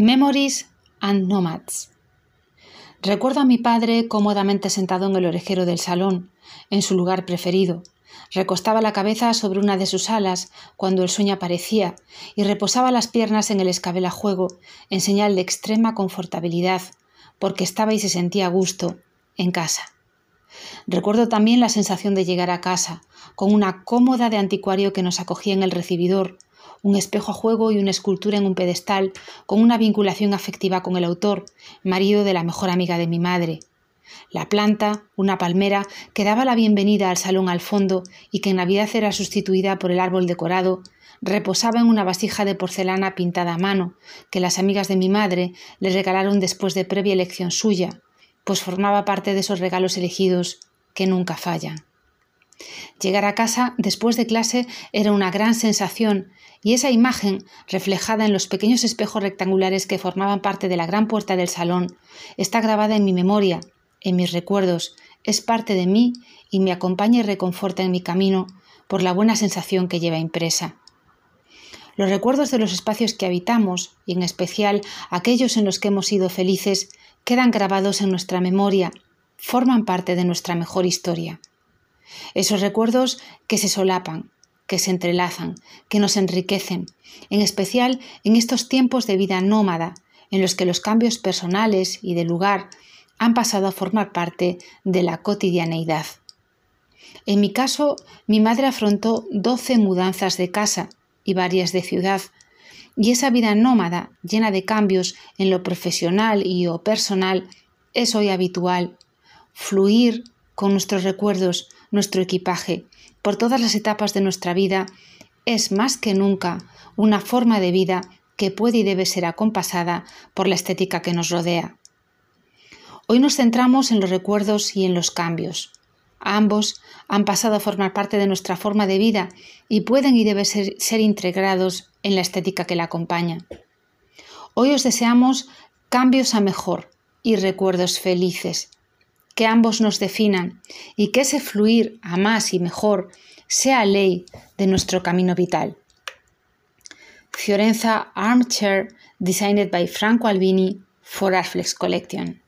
Memories and Nomads. Recuerdo a mi padre cómodamente sentado en el orejero del salón, en su lugar preferido. Recostaba la cabeza sobre una de sus alas cuando el sueño aparecía y reposaba las piernas en el escabel a juego, en señal de extrema confortabilidad, porque estaba y se sentía a gusto en casa. Recuerdo también la sensación de llegar a casa, con una cómoda de anticuario que nos acogía en el recibidor, un espejo a juego y una escultura en un pedestal con una vinculación afectiva con el autor, marido de la mejor amiga de mi madre. La planta, una palmera, que daba la bienvenida al salón al fondo y que en Navidad era sustituida por el árbol decorado, reposaba en una vasija de porcelana pintada a mano, que las amigas de mi madre le regalaron después de previa elección suya, pues formaba parte de esos regalos elegidos que nunca fallan. Llegar a casa después de clase era una gran sensación y esa imagen, reflejada en los pequeños espejos rectangulares que formaban parte de la gran puerta del salón, está grabada en mi memoria, en mis recuerdos, es parte de mí y me acompaña y reconforta en mi camino por la buena sensación que lleva impresa. Los recuerdos de los espacios que habitamos, y en especial aquellos en los que hemos sido felices, quedan grabados en nuestra memoria, forman parte de nuestra mejor historia. Esos recuerdos que se solapan, que se entrelazan, que nos enriquecen, en especial en estos tiempos de vida nómada, en los que los cambios personales y de lugar han pasado a formar parte de la cotidianeidad. En mi caso, mi madre afrontó doce mudanzas de casa y varias de ciudad, y esa vida nómada, llena de cambios en lo profesional y o personal, es hoy habitual. Fluir con nuestros recuerdos, nuestro equipaje, por todas las etapas de nuestra vida, es más que nunca una forma de vida que puede y debe ser acompasada por la estética que nos rodea. Hoy nos centramos en los recuerdos y en los cambios. Ambos han pasado a formar parte de nuestra forma de vida y pueden y deben ser, ser integrados en la estética que la acompaña. Hoy os deseamos cambios a mejor y recuerdos felices, que ambos nos definan y que ese fluir a más y mejor sea ley de nuestro camino vital. Fiorenza Armchair, designed by Franco Albini for Arflex Collection.